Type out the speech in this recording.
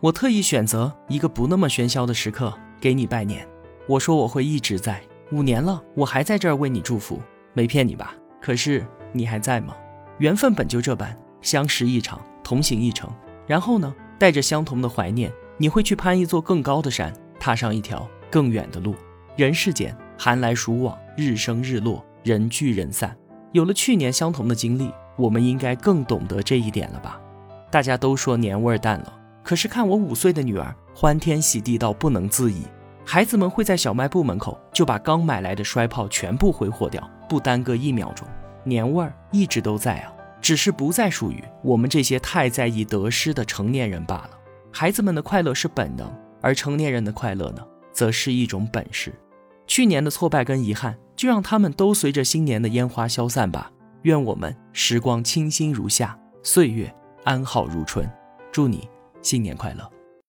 我特意选择一个不那么喧嚣的时刻给你拜年。我说我会一直在，五年了，我还在这儿为你祝福，没骗你吧？可是你还在吗？缘分本就这般，相识一场，同行一程。然后呢，带着相同的怀念，你会去攀一座更高的山，踏上一条更远的路。人世间，寒来暑往，日升日落，人聚人散。有了去年相同的经历，我们应该更懂得这一点了吧？大家都说年味儿淡了，可是看我五岁的女儿，欢天喜地到不能自已。孩子们会在小卖部门口就把刚买来的摔炮全部挥霍掉，不耽搁一秒钟。年味儿一直都在啊，只是不再属于我们这些太在意得失的成年人罢了。孩子们的快乐是本能，而成年人的快乐呢，则是一种本事。去年的挫败跟遗憾，就让他们都随着新年的烟花消散吧。愿我们时光清新如夏，岁月安好如春。祝你新年快乐！